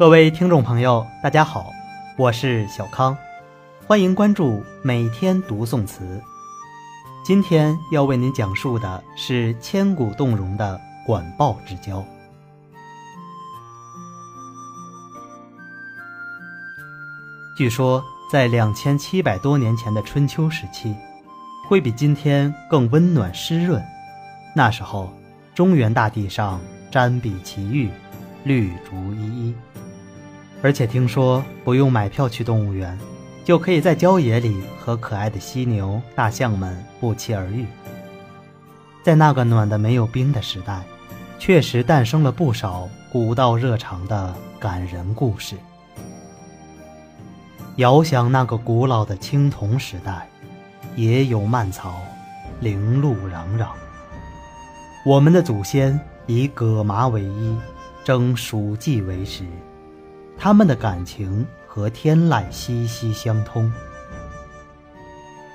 各位听众朋友，大家好，我是小康，欢迎关注每天读宋词。今天要为您讲述的是千古动容的管鲍之交。据说，在两千七百多年前的春秋时期，会比今天更温暖湿润。那时候，中原大地上瞻壁奇玉，绿竹依依。而且听说不用买票去动物园，就可以在郊野里和可爱的犀牛、大象们不期而遇。在那个暖得没有冰的时代，确实诞生了不少古道热肠的感人故事。遥想那个古老的青铜时代，野有蔓草，零路攘攘。我们的祖先以葛麻为衣，蒸黍稷为食。他们的感情和天籁息息相通。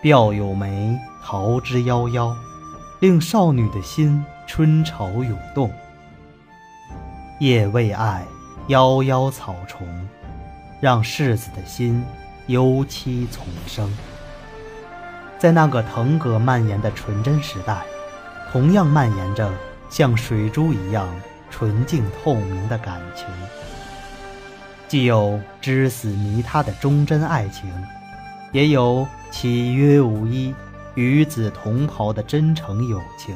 骠有梅，桃之夭夭，令少女的心春潮涌动。夜未艾，夭夭草虫，让世子的心忧戚丛生。在那个腾葛蔓延的纯真时代，同样蔓延着像水珠一样纯净透明的感情。既有知死迷他的忠贞爱情，也有契约无依、与子同袍的真诚友情。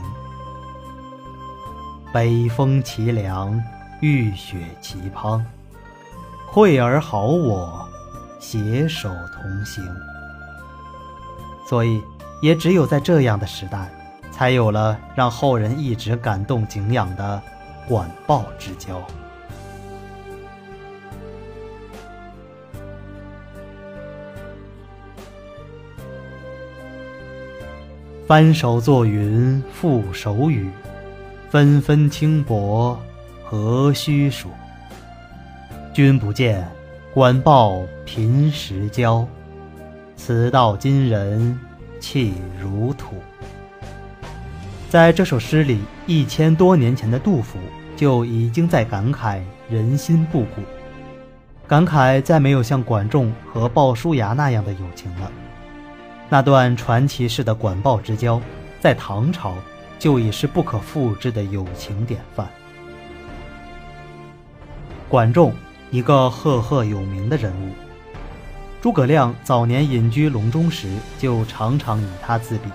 北风凄凉，浴雪奇滂，惠而好我，携手同行。所以，也只有在这样的时代，才有了让后人一直感动敬仰的管鲍之交。翻手作云覆手雨，纷纷轻薄何须数？君不见，管鲍贫时交，此道今人弃如土。在这首诗里，一千多年前的杜甫就已经在感慨人心不古，感慨再没有像管仲和鲍叔牙那样的友情了。那段传奇式的管鲍之交，在唐朝就已是不可复制的友情典范。管仲，一个赫赫有名的人物。诸葛亮早年隐居隆中时，就常常以他自比，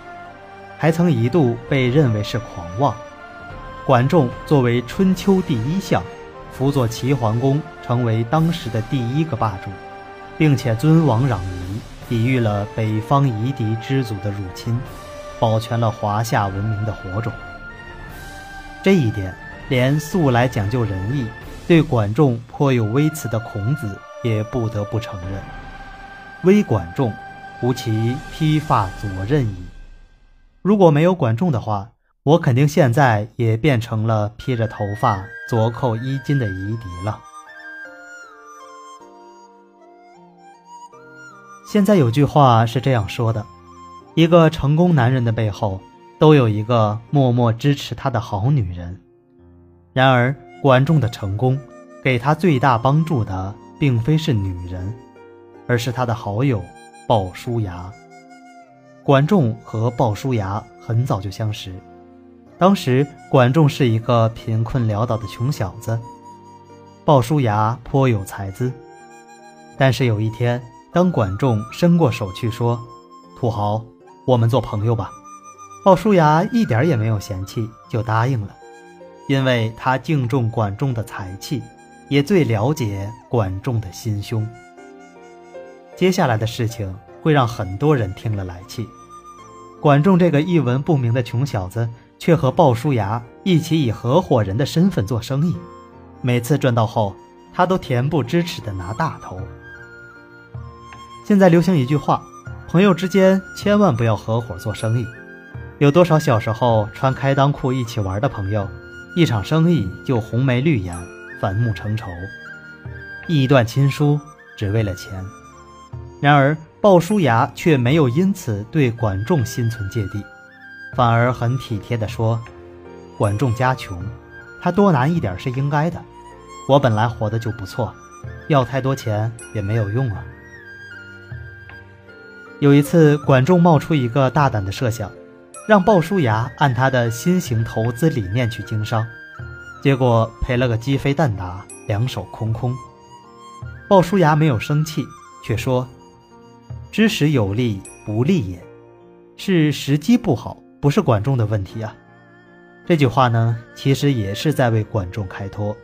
还曾一度被认为是狂妄。管仲作为春秋第一相，辅佐齐桓公，成为当时的第一个霸主，并且尊王攘夷。抵御了北方夷狄之族的入侵，保全了华夏文明的火种。这一点，连素来讲究仁义、对管仲颇有微词的孔子也不得不承认：“微管仲，吾其披发左衽矣。”如果没有管仲的话，我肯定现在也变成了披着头发、左扣衣襟的夷狄了。现在有句话是这样说的：一个成功男人的背后，都有一个默默支持他的好女人。然而，管仲的成功，给他最大帮助的，并非是女人，而是他的好友鲍叔牙。管仲和鲍叔牙很早就相识，当时管仲是一个贫困潦倒的穷小子，鲍叔牙颇有才资，但是有一天。当管仲伸过手去说：“土豪，我们做朋友吧。”鲍叔牙一点也没有嫌弃，就答应了，因为他敬重管仲的才气，也最了解管仲的心胸。接下来的事情会让很多人听了来气。管仲这个一文不名的穷小子，却和鲍叔牙一起以合伙人的身份做生意，每次赚到后，他都恬不知耻地拿大头。现在流行一句话：朋友之间千万不要合伙做生意。有多少小时候穿开裆裤一起玩的朋友，一场生意就红眉绿眼、反目成仇，义断亲疏，只为了钱。然而鲍叔牙却没有因此对管仲心存芥蒂，反而很体贴地说：“管仲家穷，他多拿一点是应该的。我本来活得就不错，要太多钱也没有用啊。有一次，管仲冒出一个大胆的设想，让鲍叔牙按他的新型投资理念去经商，结果赔了个鸡飞蛋打，两手空空。鲍叔牙没有生气，却说：“知时有利不利也，是时机不好，不是管仲的问题啊。”这句话呢，其实也是在为管仲开脱。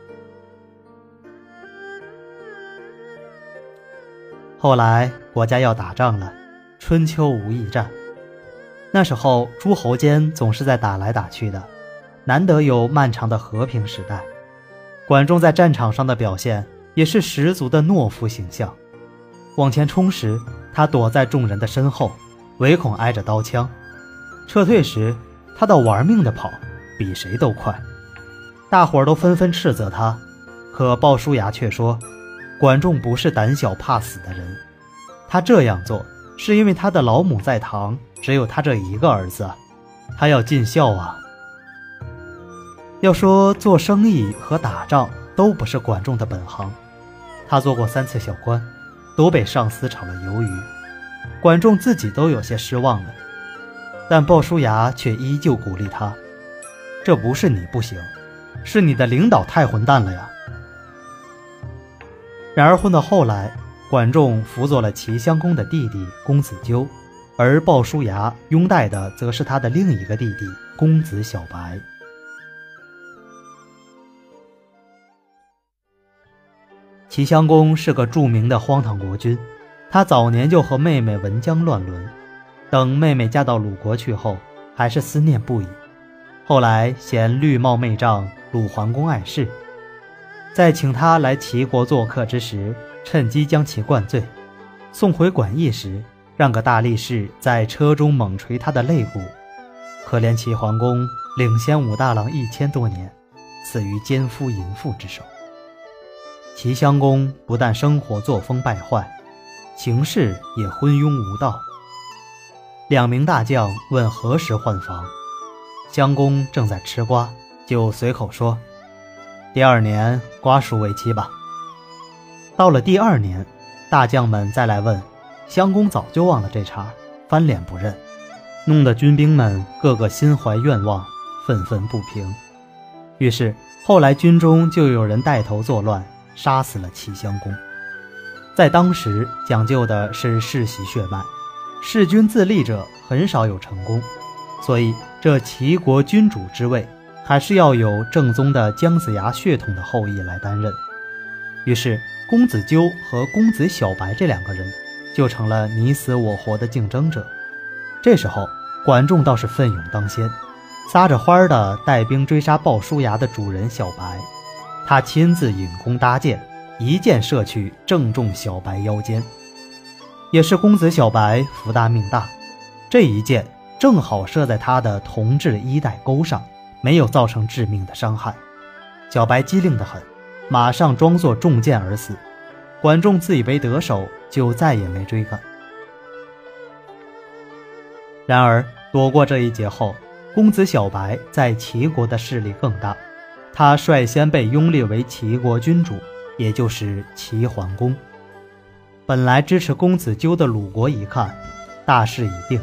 后来国家要打仗了。春秋无义战，那时候诸侯间总是在打来打去的，难得有漫长的和平时代。管仲在战场上的表现也是十足的懦夫形象。往前冲时，他躲在众人的身后，唯恐挨着刀枪；撤退时，他倒玩命的跑，比谁都快。大伙儿都纷纷斥责他，可鲍叔牙却说：“管仲不是胆小怕死的人，他这样做。”是因为他的老母在堂，只有他这一个儿子，他要尽孝啊。要说做生意和打仗都不是管仲的本行，他做过三次小官，都被上司炒了鱿鱼，管仲自己都有些失望了。但鲍叔牙却依旧鼓励他：“这不是你不行，是你的领导太混蛋了呀。”然而混到后来。管仲辅佐了齐襄公的弟弟公子纠，而鲍叔牙拥戴的则是他的另一个弟弟公子小白。齐襄公是个著名的荒唐国君，他早年就和妹妹文姜乱伦，等妹妹嫁到鲁国去后，还是思念不已。后来嫌绿帽妹丈鲁桓公碍事，在请他来齐国做客之时。趁机将其灌醉，送回馆驿时，让个大力士在车中猛捶他的肋骨。可怜齐桓公领先武大郎一千多年，死于奸夫淫妇之手。齐襄公不但生活作风败坏，行事也昏庸无道。两名大将问何时换房，襄公正在吃瓜，就随口说：“第二年瓜熟为期吧。”到了第二年，大将们再来问，襄公早就忘了这茬，翻脸不认，弄得军兵们个个心怀怨望，愤愤不平。于是后来军中就有人带头作乱，杀死了齐襄公。在当时讲究的是世袭血脉，弑君自立者很少有成功，所以这齐国君主之位还是要有正宗的姜子牙血统的后裔来担任。于是。公子纠和公子小白这两个人就成了你死我活的竞争者。这时候，管仲倒是奋勇当先，撒着欢儿的带兵追杀鲍叔牙的主人小白。他亲自引弓搭箭，一箭射去，正中小白腰间。也是公子小白福大命大，这一箭正好射在他的铜制衣带钩上，没有造成致命的伤害。小白机灵得很。马上装作中箭而死，管仲自以为得手，就再也没追赶。然而躲过这一劫后，公子小白在齐国的势力更大，他率先被拥立为齐国君主，也就是齐桓公。本来支持公子纠的鲁国一看，大势已定，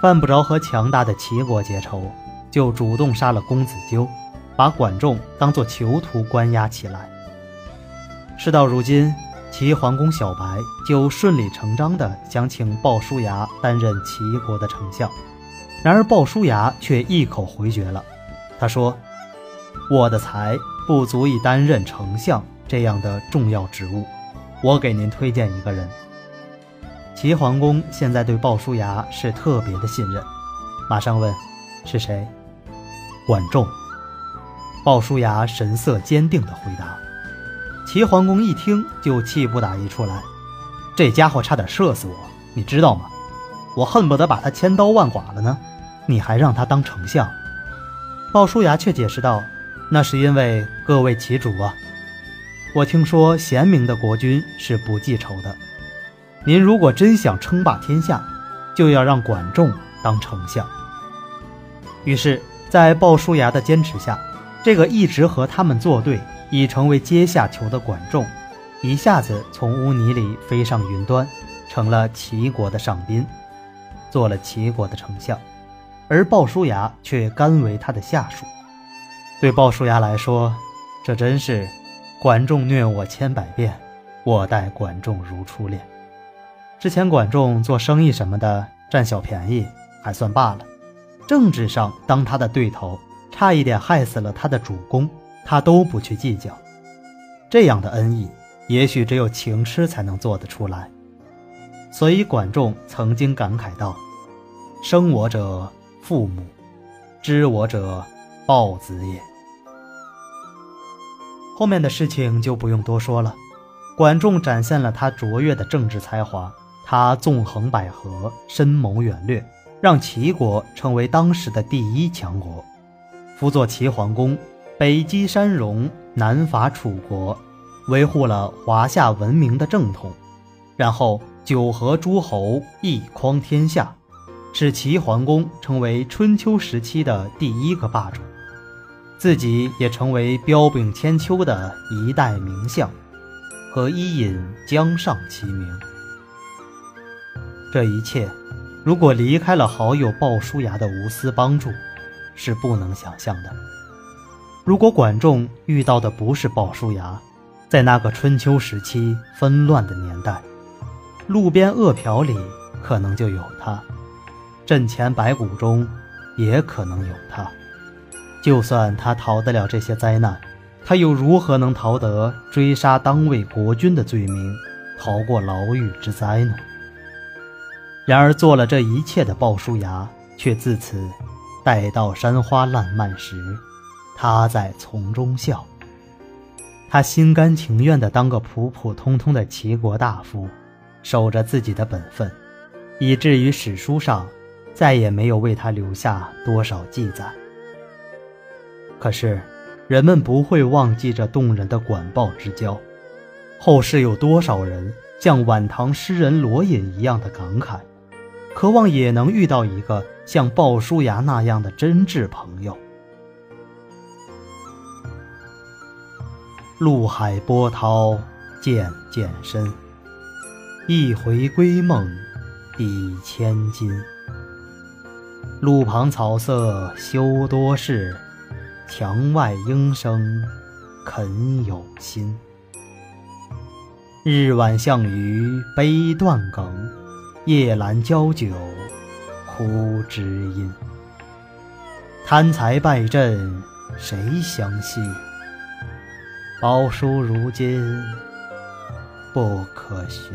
犯不着和强大的齐国结仇，就主动杀了公子纠，把管仲当作囚徒关押起来。事到如今，齐桓公小白就顺理成章地想请鲍叔牙担任齐国的丞相，然而鲍叔牙却一口回绝了。他说：“我的才不足以担任丞相这样的重要职务，我给您推荐一个人。”齐桓公现在对鲍叔牙是特别的信任，马上问：“是谁？”管仲。鲍叔牙神色坚定地回答。齐桓公一听就气不打一处来，这家伙差点射死我，你知道吗？我恨不得把他千刀万剐了呢。你还让他当丞相？鲍叔牙却解释道：“那是因为各位齐主啊，我听说贤明的国君是不记仇的。您如果真想称霸天下，就要让管仲当丞相。”于是，在鲍叔牙的坚持下，这个一直和他们作对。已成为阶下囚的管仲，一下子从污泥里飞上云端，成了齐国的上宾，做了齐国的丞相，而鲍叔牙却甘为他的下属。对鲍叔牙来说，这真是管仲虐我千百遍，我待管仲如初恋。之前管仲做生意什么的占小便宜还算罢了，政治上当他的对头，差一点害死了他的主公，他都不去计较。这样的恩义，也许只有情痴才能做得出来。所以管仲曾经感慨道：“生我者父母，知我者豹子也。”后面的事情就不用多说了。管仲展现了他卓越的政治才华，他纵横捭阖，深谋远略，让齐国成为当时的第一强国。辅佐齐桓公，北击山戎，南伐楚国，维护了华夏文明的正统，然后九合诸侯，一匡天下，使齐桓公成为春秋时期的第一个霸主。自己也成为彪炳千秋的一代名相，和伊尹、姜尚齐名。这一切，如果离开了好友鲍叔牙的无私帮助，是不能想象的。如果管仲遇到的不是鲍叔牙，在那个春秋时期纷乱的年代，路边饿殍里可能就有他，阵前白骨中也可能有他。就算他逃得了这些灾难，他又如何能逃得追杀当位国君的罪名，逃过牢狱之灾呢？然而做了这一切的鲍叔牙，却自此待到山花烂漫时，他在丛中笑。他心甘情愿地当个普普通通的齐国大夫，守着自己的本分，以至于史书上再也没有为他留下多少记载。可是，人们不会忘记这动人的管鲍之交。后世有多少人像晚唐诗人罗隐一样的感慨，渴望也能遇到一个像鲍叔牙那样的真挚朋友。陆海波涛渐渐深，一回归梦抵千金。路旁草色休多事。墙外莺声肯有心。日晚向余悲断梗，夜阑交酒哭知音。贪财败阵谁相信？宝书如今不可寻。